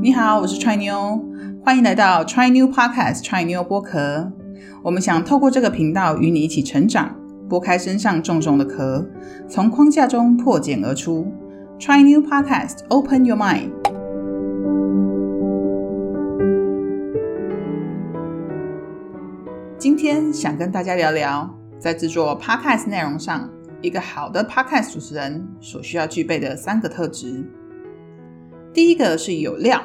你好，我是 Try New，欢迎来到 Try New Podcast Try New 播壳。我们想透过这个频道与你一起成长，剥开身上重重的壳，从框架中破茧而出。Try New Podcast，Open Your Mind。今天想跟大家聊聊，在制作 Podcast 内容上，一个好的 Podcast 主持人所需要具备的三个特质。第一个是有料。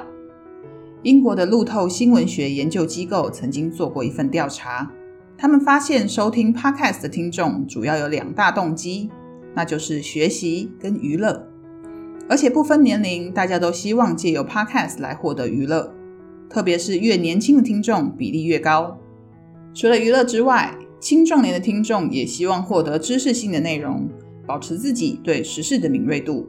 英国的路透新闻学研究机构曾经做过一份调查，他们发现收听 Podcast 的听众主要有两大动机，那就是学习跟娱乐，而且不分年龄，大家都希望借由 Podcast 来获得娱乐，特别是越年轻的听众比例越高。除了娱乐之外，青壮年的听众也希望获得知识性的内容，保持自己对时事的敏锐度。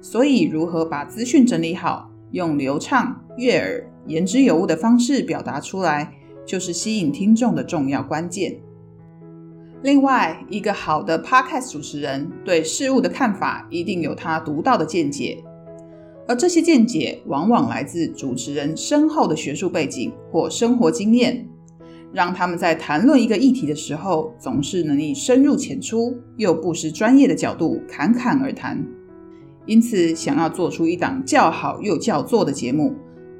所以，如何把资讯整理好，用流畅、悦耳、言之有物的方式表达出来，就是吸引听众的重要关键。另外，一个好的 Podcast 主持人对事物的看法一定有他独到的见解，而这些见解往往来自主持人深厚的学术背景或生活经验，让他们在谈论一个议题的时候，总是能以深入浅出又不失专业的角度侃侃而谈。因此，想要做出一档叫好又叫座的节目，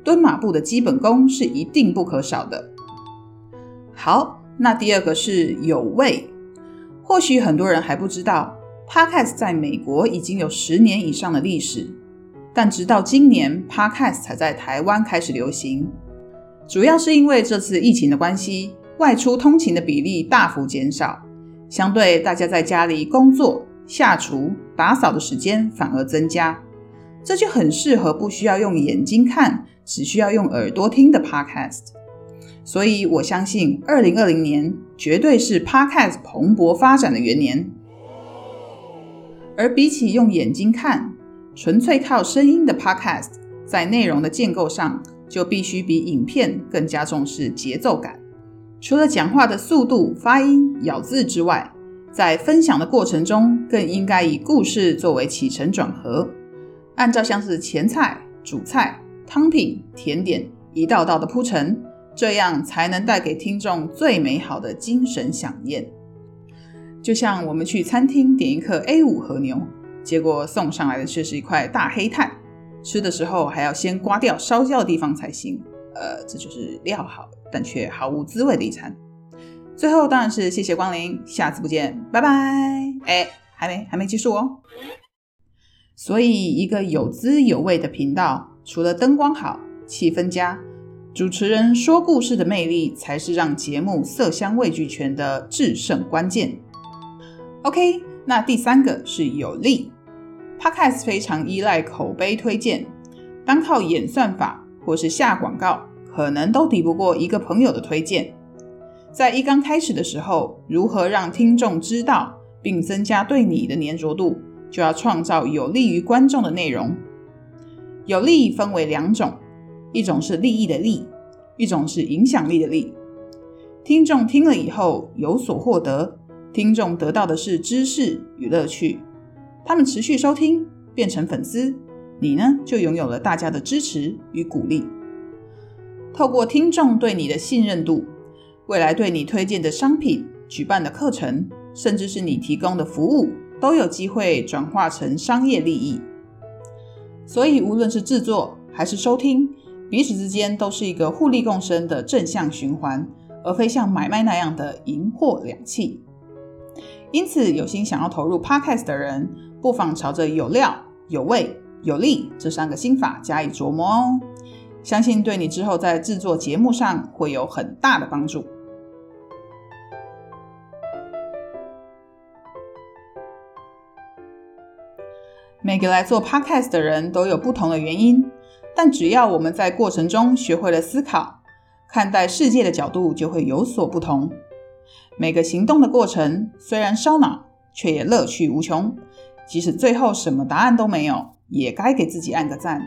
蹲马步的基本功是一定不可少的。好，那第二个是有味。或许很多人还不知道，Podcast 在美国已经有十年以上的历史，但直到今年，Podcast 才在台湾开始流行。主要是因为这次疫情的关系，外出通勤的比例大幅减少，相对大家在家里工作。下厨、打扫的时间反而增加，这就很适合不需要用眼睛看，只需要用耳朵听的 Podcast。所以我相信，二零二零年绝对是 Podcast 蓬勃发展的元年。而比起用眼睛看，纯粹靠声音的 Podcast，在内容的建构上，就必须比影片更加重视节奏感。除了讲话的速度、发音、咬字之外，在分享的过程中，更应该以故事作为起承转合，按照像是前菜、主菜、汤品、甜点一道道的铺陈，这样才能带给听众最美好的精神飨宴。就像我们去餐厅点一颗 A 五和牛，结果送上来的却是一块大黑炭，吃的时候还要先刮掉烧焦的地方才行。呃，这就是料好但却毫无滋味的一餐。最后当然是谢谢光临，下次不见，拜拜。哎，还没还没结束哦。所以一个有滋有味的频道，除了灯光好、气氛佳，主持人说故事的魅力，才是让节目色香味俱全的制胜关键。OK，那第三个是有利。Podcast 非常依赖口碑推荐，单靠演算法或是下广告，可能都抵不过一个朋友的推荐。在一刚开始的时候，如何让听众知道并增加对你的粘着度，就要创造有利于观众的内容。有利分为两种，一种是利益的利，一种是影响力的利。听众听了以后有所获得，听众得到的是知识与乐趣，他们持续收听变成粉丝，你呢就拥有了大家的支持与鼓励。透过听众对你的信任度。未来对你推荐的商品、举办的课程，甚至是你提供的服务，都有机会转化成商业利益。所以，无论是制作还是收听，彼此之间都是一个互利共生的正向循环，而非像买卖那样的银货两讫。因此，有心想要投入 Podcast 的人，不妨朝着有料、有味、有利这三个心法加以琢磨哦。相信对你之后在制作节目上会有很大的帮助。每个来做 podcast 的人都有不同的原因，但只要我们在过程中学会了思考，看待世界的角度就会有所不同。每个行动的过程虽然烧脑，却也乐趣无穷。即使最后什么答案都没有，也该给自己按个赞。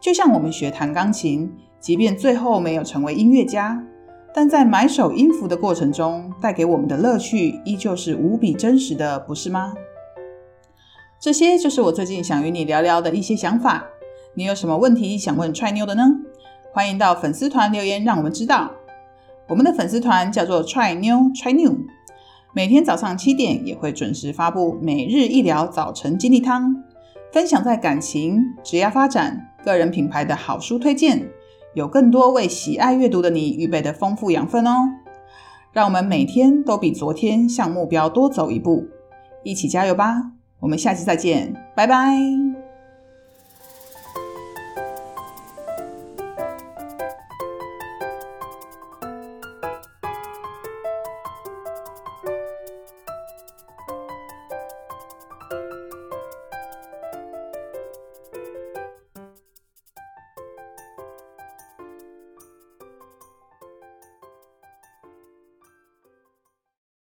就像我们学弹钢琴，即便最后没有成为音乐家，但在买手音符的过程中，带给我们的乐趣依旧是无比真实的，不是吗？这些就是我最近想与你聊聊的一些想法。你有什么问题想问踹妞的呢？欢迎到粉丝团留言，让我们知道。我们的粉丝团叫做踹妞踹妞，每天早上七点也会准时发布每日一聊早晨精力汤，分享在感情、职业发展、个人品牌的好书推荐，有更多为喜爱阅读的你预备的丰富养分哦。让我们每天都比昨天向目标多走一步，一起加油吧！我们下期再见，拜拜。